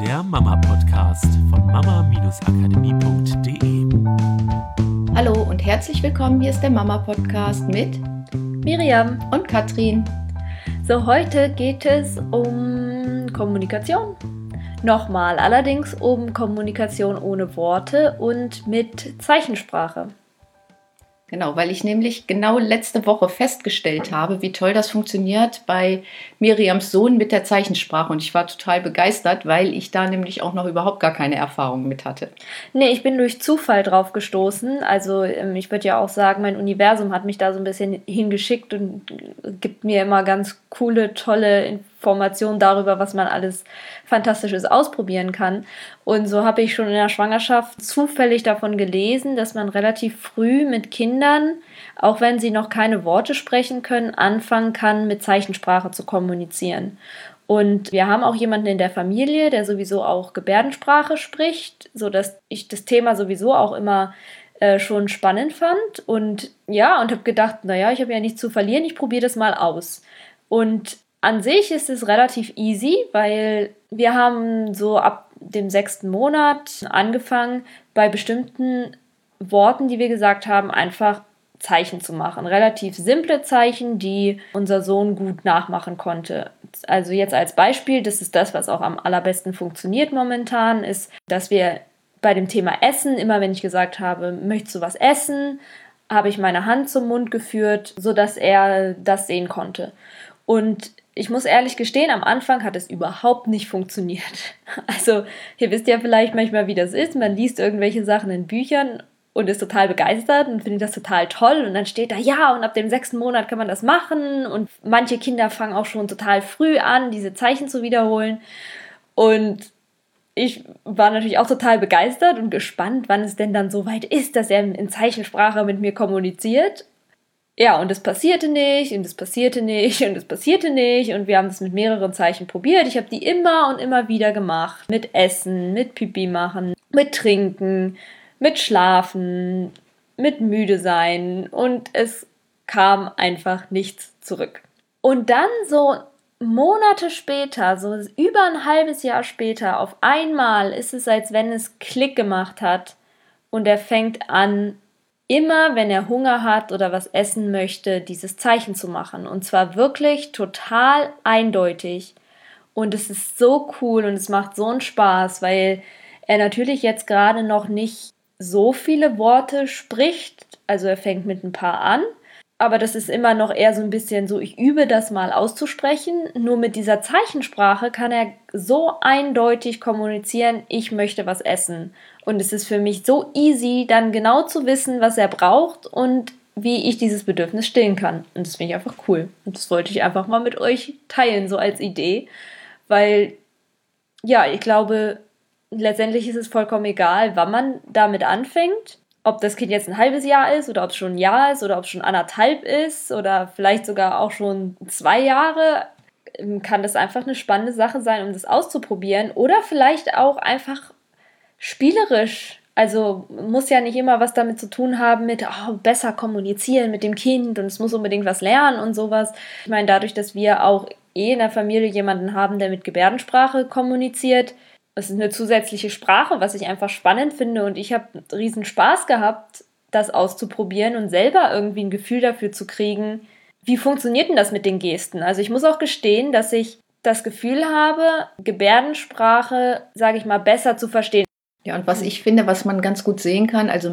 der Mama-Podcast von mama-akademie.de. Hallo und herzlich willkommen. Hier ist der Mama-Podcast mit Miriam und Katrin. So, heute geht es um Kommunikation. Nochmal, allerdings um Kommunikation ohne Worte und mit Zeichensprache. Genau, weil ich nämlich genau letzte Woche festgestellt habe, wie toll das funktioniert bei Miriams Sohn mit der Zeichensprache. Und ich war total begeistert, weil ich da nämlich auch noch überhaupt gar keine Erfahrung mit hatte. Nee, ich bin durch Zufall drauf gestoßen. Also ähm, ich würde ja auch sagen, mein Universum hat mich da so ein bisschen hingeschickt und gibt mir immer ganz coole, tolle Informationen Informationen darüber, was man alles Fantastisches ausprobieren kann. Und so habe ich schon in der Schwangerschaft zufällig davon gelesen, dass man relativ früh mit Kindern, auch wenn sie noch keine Worte sprechen können, anfangen kann, mit Zeichensprache zu kommunizieren. Und wir haben auch jemanden in der Familie, der sowieso auch Gebärdensprache spricht, sodass ich das Thema sowieso auch immer äh, schon spannend fand. Und ja, und habe gedacht, naja, ich habe ja nichts zu verlieren, ich probiere das mal aus. Und an sich ist es relativ easy, weil wir haben so ab dem sechsten Monat angefangen, bei bestimmten Worten, die wir gesagt haben, einfach Zeichen zu machen. Relativ simple Zeichen, die unser Sohn gut nachmachen konnte. Also jetzt als Beispiel, das ist das, was auch am allerbesten funktioniert momentan, ist, dass wir bei dem Thema Essen, immer wenn ich gesagt habe, möchtest du was essen, habe ich meine Hand zum Mund geführt, sodass er das sehen konnte. Und ich muss ehrlich gestehen, am Anfang hat es überhaupt nicht funktioniert. Also, ihr wisst ja vielleicht manchmal, wie das ist. Man liest irgendwelche Sachen in Büchern und ist total begeistert und findet das total toll. Und dann steht da, ja, und ab dem sechsten Monat kann man das machen. Und manche Kinder fangen auch schon total früh an, diese Zeichen zu wiederholen. Und ich war natürlich auch total begeistert und gespannt, wann es denn dann so weit ist, dass er in Zeichensprache mit mir kommuniziert. Ja, und es passierte nicht, und es passierte nicht, und es passierte nicht. Und wir haben es mit mehreren Zeichen probiert. Ich habe die immer und immer wieder gemacht. Mit Essen, mit Pipi machen, mit Trinken, mit Schlafen, mit müde sein. Und es kam einfach nichts zurück. Und dann so Monate später, so über ein halbes Jahr später, auf einmal ist es, als wenn es Klick gemacht hat. Und er fängt an, immer, wenn er Hunger hat oder was essen möchte, dieses Zeichen zu machen. Und zwar wirklich total eindeutig. Und es ist so cool und es macht so einen Spaß, weil er natürlich jetzt gerade noch nicht so viele Worte spricht. Also er fängt mit ein paar an. Aber das ist immer noch eher so ein bisschen so, ich übe das mal auszusprechen. Nur mit dieser Zeichensprache kann er so eindeutig kommunizieren, ich möchte was essen. Und es ist für mich so easy, dann genau zu wissen, was er braucht und wie ich dieses Bedürfnis stillen kann. Und das finde ich einfach cool. Und das wollte ich einfach mal mit euch teilen, so als Idee. Weil, ja, ich glaube, letztendlich ist es vollkommen egal, wann man damit anfängt. Ob das Kind jetzt ein halbes Jahr ist oder ob es schon ein Jahr ist oder ob es schon anderthalb ist oder vielleicht sogar auch schon zwei Jahre, kann das einfach eine spannende Sache sein, um das auszuprobieren. Oder vielleicht auch einfach spielerisch. Also muss ja nicht immer was damit zu tun haben mit oh, besser kommunizieren mit dem Kind und es muss unbedingt was lernen und sowas. Ich meine, dadurch, dass wir auch eh in der Familie jemanden haben, der mit Gebärdensprache kommuniziert, das ist eine zusätzliche Sprache, was ich einfach spannend finde und ich habe riesen Spaß gehabt, das auszuprobieren und selber irgendwie ein Gefühl dafür zu kriegen, wie funktioniert denn das mit den Gesten? Also ich muss auch gestehen, dass ich das Gefühl habe, Gebärdensprache, sage ich mal, besser zu verstehen. Ja, und was ich finde, was man ganz gut sehen kann, also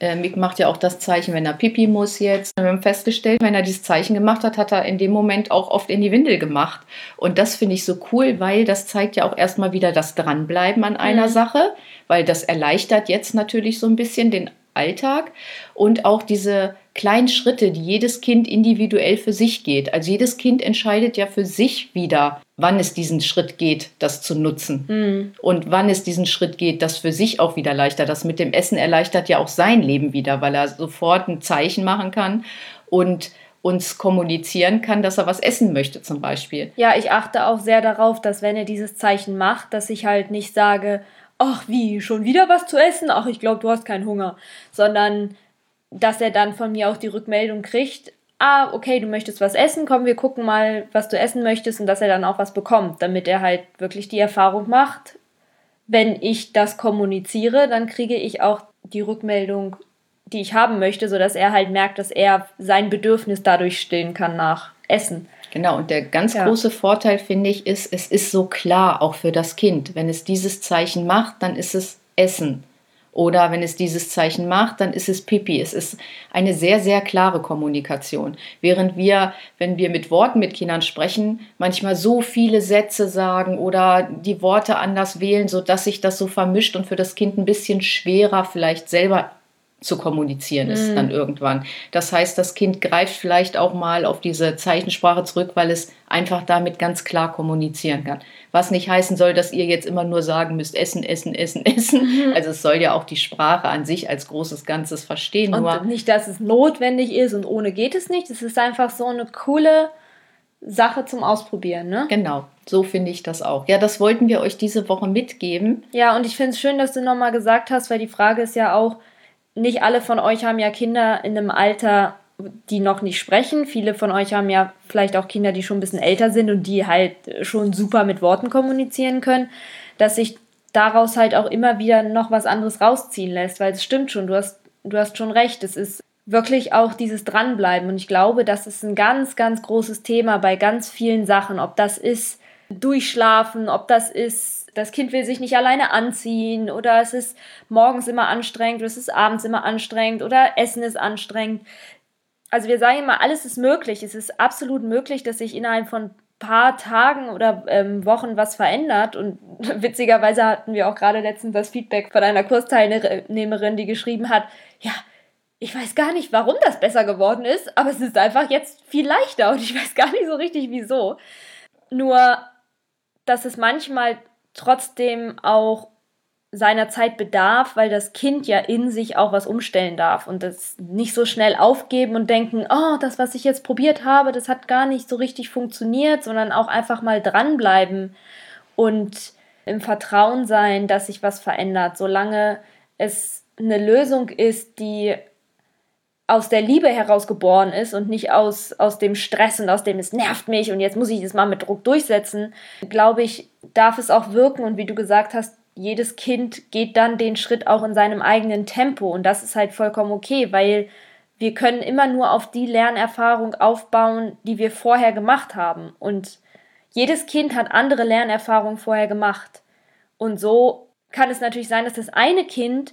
äh, Mick macht ja auch das Zeichen, wenn er Pipi muss jetzt. Wir haben festgestellt, wenn er dieses Zeichen gemacht hat, hat er in dem Moment auch oft in die Windel gemacht. Und das finde ich so cool, weil das zeigt ja auch erstmal wieder das Dranbleiben an einer mhm. Sache, weil das erleichtert jetzt natürlich so ein bisschen den Alltag und auch diese kleinen Schritte, die jedes Kind individuell für sich geht. Also jedes Kind entscheidet ja für sich wieder, wann es diesen Schritt geht, das zu nutzen. Mhm. Und wann es diesen Schritt geht, das für sich auch wieder leichter. Das mit dem Essen erleichtert ja auch sein Leben wieder, weil er sofort ein Zeichen machen kann und uns kommunizieren kann, dass er was essen möchte zum Beispiel. Ja, ich achte auch sehr darauf, dass wenn er dieses Zeichen macht, dass ich halt nicht sage, ach wie, schon wieder was zu essen? Ach, ich glaube, du hast keinen Hunger. Sondern dass er dann von mir auch die Rückmeldung kriegt, ah, okay, du möchtest was essen, komm, wir gucken mal, was du essen möchtest und dass er dann auch was bekommt, damit er halt wirklich die Erfahrung macht, wenn ich das kommuniziere, dann kriege ich auch die Rückmeldung, die ich haben möchte, sodass er halt merkt, dass er sein Bedürfnis dadurch stillen kann nach Essen. Genau, und der ganz ja. große Vorteil, finde ich, ist, es ist so klar, auch für das Kind. Wenn es dieses Zeichen macht, dann ist es Essen. Oder wenn es dieses Zeichen macht, dann ist es Pipi. Es ist eine sehr, sehr klare Kommunikation. Während wir, wenn wir mit Worten mit Kindern sprechen, manchmal so viele Sätze sagen oder die Worte anders wählen, sodass sich das so vermischt und für das Kind ein bisschen schwerer vielleicht selber zu kommunizieren ist mhm. dann irgendwann. Das heißt, das Kind greift vielleicht auch mal auf diese Zeichensprache zurück, weil es einfach damit ganz klar kommunizieren kann. Was nicht heißen soll, dass ihr jetzt immer nur sagen müsst, essen, essen, essen, essen. Mhm. Also es soll ja auch die Sprache an sich als großes Ganzes verstehen. Und nur nicht, dass es notwendig ist und ohne geht es nicht. Es ist einfach so eine coole Sache zum Ausprobieren, ne? Genau, so finde ich das auch. Ja, das wollten wir euch diese Woche mitgeben. Ja, und ich finde es schön, dass du nochmal gesagt hast, weil die Frage ist ja auch, nicht alle von euch haben ja Kinder in einem Alter, die noch nicht sprechen. Viele von euch haben ja vielleicht auch Kinder, die schon ein bisschen älter sind und die halt schon super mit Worten kommunizieren können, dass sich daraus halt auch immer wieder noch was anderes rausziehen lässt, weil es stimmt schon, du hast, du hast schon recht, es ist wirklich auch dieses Dranbleiben. Und ich glaube, das ist ein ganz, ganz großes Thema bei ganz vielen Sachen, ob das ist Durchschlafen, ob das ist das Kind will sich nicht alleine anziehen oder es ist morgens immer anstrengend oder es ist abends immer anstrengend oder Essen ist anstrengend. Also wir sagen immer, alles ist möglich. Es ist absolut möglich, dass sich innerhalb von paar Tagen oder ähm, Wochen was verändert. Und witzigerweise hatten wir auch gerade letztens das Feedback von einer Kursteilnehmerin, die geschrieben hat, ja, ich weiß gar nicht, warum das besser geworden ist, aber es ist einfach jetzt viel leichter und ich weiß gar nicht so richtig wieso. Nur, dass es manchmal trotzdem auch seiner Zeit bedarf, weil das Kind ja in sich auch was umstellen darf und das nicht so schnell aufgeben und denken, oh, das, was ich jetzt probiert habe, das hat gar nicht so richtig funktioniert, sondern auch einfach mal dranbleiben und im Vertrauen sein, dass sich was verändert, solange es eine Lösung ist, die aus der Liebe heraus geboren ist und nicht aus, aus dem Stress und aus dem es nervt mich und jetzt muss ich das mal mit Druck durchsetzen, glaube ich, darf es auch wirken und wie du gesagt hast, jedes Kind geht dann den Schritt auch in seinem eigenen Tempo und das ist halt vollkommen okay, weil wir können immer nur auf die Lernerfahrung aufbauen, die wir vorher gemacht haben und jedes Kind hat andere Lernerfahrungen vorher gemacht und so kann es natürlich sein, dass das eine Kind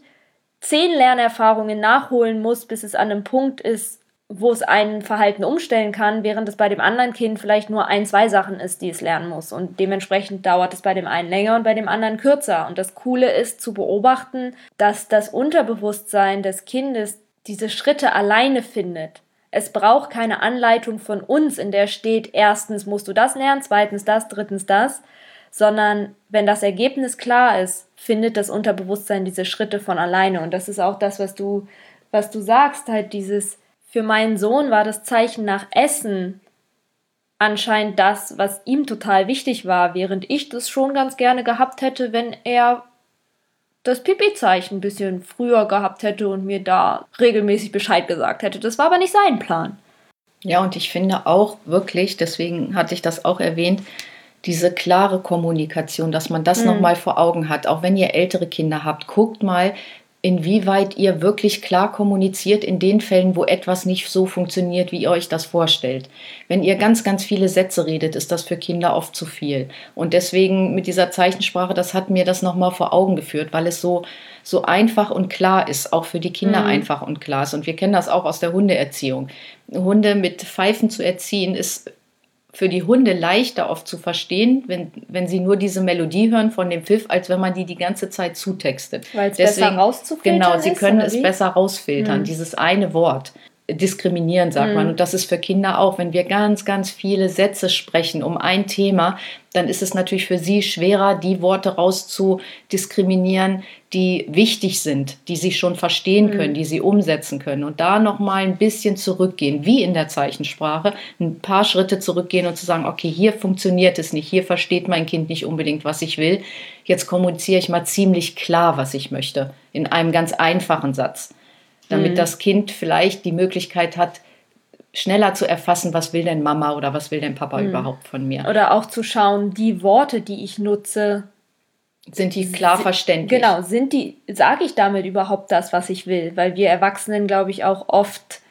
zehn Lernerfahrungen nachholen muss, bis es an einem Punkt ist, wo es ein Verhalten umstellen kann, während es bei dem anderen Kind vielleicht nur ein, zwei Sachen ist, die es lernen muss. Und dementsprechend dauert es bei dem einen länger und bei dem anderen kürzer. Und das Coole ist zu beobachten, dass das Unterbewusstsein des Kindes diese Schritte alleine findet. Es braucht keine Anleitung von uns, in der steht, erstens musst du das lernen, zweitens das, drittens das, sondern wenn das Ergebnis klar ist, findet das Unterbewusstsein diese Schritte von alleine. Und das ist auch das, was du, was du sagst, halt dieses, für meinen Sohn war das Zeichen nach Essen anscheinend das, was ihm total wichtig war, während ich das schon ganz gerne gehabt hätte, wenn er das Pipi-Zeichen ein bisschen früher gehabt hätte und mir da regelmäßig Bescheid gesagt hätte. Das war aber nicht sein Plan. Ja, und ich finde auch wirklich, deswegen hatte ich das auch erwähnt, diese klare Kommunikation, dass man das mhm. nochmal vor Augen hat. Auch wenn ihr ältere Kinder habt, guckt mal, inwieweit ihr wirklich klar kommuniziert in den Fällen, wo etwas nicht so funktioniert, wie ihr euch das vorstellt. Wenn ihr ganz, ganz viele Sätze redet, ist das für Kinder oft zu viel. Und deswegen mit dieser Zeichensprache, das hat mir das nochmal vor Augen geführt, weil es so, so einfach und klar ist, auch für die Kinder mhm. einfach und klar ist. Und wir kennen das auch aus der Hundeerziehung. Hunde mit Pfeifen zu erziehen, ist für die Hunde leichter oft zu verstehen, wenn, wenn sie nur diese Melodie hören von dem Pfiff, als wenn man die die ganze Zeit zutextet. Weil es besser rauszufiltern Genau, sie können es wie? besser rausfiltern, hm. dieses eine Wort diskriminieren, sagt mhm. man. Und das ist für Kinder auch. Wenn wir ganz, ganz viele Sätze sprechen um ein Thema, dann ist es natürlich für sie schwerer, die Worte rauszudiskriminieren, die wichtig sind, die sie schon verstehen können, mhm. die sie umsetzen können. Und da nochmal ein bisschen zurückgehen, wie in der Zeichensprache, ein paar Schritte zurückgehen und zu sagen, okay, hier funktioniert es nicht, hier versteht mein Kind nicht unbedingt, was ich will. Jetzt kommuniziere ich mal ziemlich klar, was ich möchte, in einem ganz einfachen Satz damit mhm. das Kind vielleicht die Möglichkeit hat, schneller zu erfassen, was will denn Mama oder was will denn Papa mhm. überhaupt von mir. Oder auch zu schauen, die Worte, die ich nutze, Sind die klar verständlich? Genau, sind die, sage ich damit überhaupt das, was ich will? Weil wir Erwachsenen, glaube ich, auch oft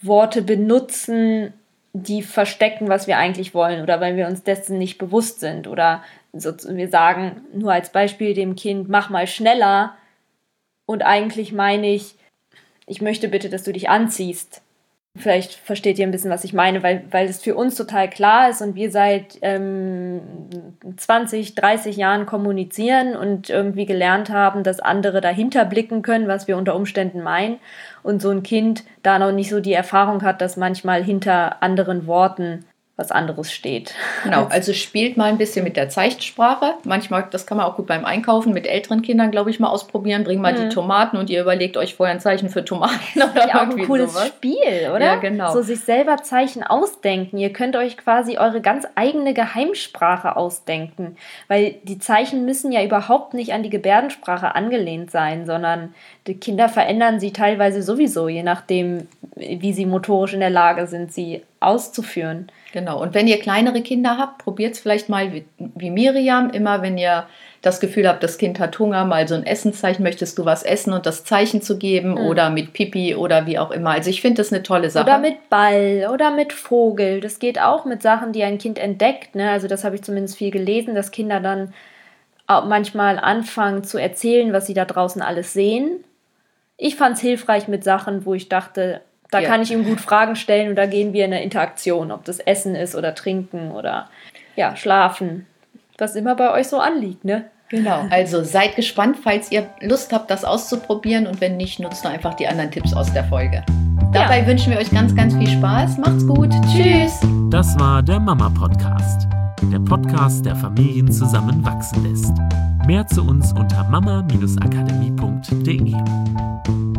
Worte benutzen, die verstecken, was wir eigentlich wollen oder weil wir uns dessen nicht bewusst sind oder so, wir sagen nur als Beispiel dem Kind, mach mal schneller und eigentlich meine ich, ich möchte bitte, dass du dich anziehst. Vielleicht versteht ihr ein bisschen, was ich meine, weil, weil es für uns total klar ist und wir seit ähm, 20, 30 Jahren kommunizieren und irgendwie gelernt haben, dass andere dahinter blicken können, was wir unter Umständen meinen. Und so ein Kind da noch nicht so die Erfahrung hat, dass manchmal hinter anderen Worten was anderes steht. Genau, also spielt mal ein bisschen mit der Zeichensprache. Manchmal, das kann man auch gut beim Einkaufen mit älteren Kindern, glaube ich, mal ausprobieren. Bring mal mhm. die Tomaten und ihr überlegt euch vorher ein Zeichen für Tomaten. Das ist ja auch ein cooles sowas. Spiel, oder? Ja, genau. So sich selber Zeichen ausdenken. Ihr könnt euch quasi eure ganz eigene Geheimsprache ausdenken. Weil die Zeichen müssen ja überhaupt nicht an die Gebärdensprache angelehnt sein, sondern die Kinder verändern sie teilweise sowieso, je nachdem, wie sie motorisch in der Lage sind, sie auszuführen. Genau. Und wenn ihr kleinere Kinder habt, probiert es vielleicht mal wie, wie, Miriam. Immer wenn ihr das Gefühl habt, das Kind hat Hunger, mal so ein Essenszeichen, möchtest du was essen und das Zeichen zu geben mhm. oder mit Pipi oder wie auch immer. Also ich finde das eine tolle Sache. Oder mit Ball oder mit Vogel. Das geht auch mit Sachen, die ein Kind entdeckt. Ne? Also das habe ich zumindest viel gelesen, dass Kinder dann auch manchmal anfangen zu erzählen, was sie da draußen alles sehen. Ich fand es hilfreich mit Sachen, wo ich dachte, da ja. kann ich ihm gut Fragen stellen und da gehen wir in eine Interaktion, ob das Essen ist oder Trinken oder ja, Schlafen. Was immer bei euch so anliegt, ne? Genau. Also seid gespannt, falls ihr Lust habt, das auszuprobieren und wenn nicht, nutzt doch einfach die anderen Tipps aus der Folge. Dabei ja. wünschen wir euch ganz, ganz viel Spaß. Macht's gut. Tschüss. Das war der Mama Podcast. Der Podcast, der Familien zusammenwachsen lässt. Mehr zu uns unter mama-akademie.de.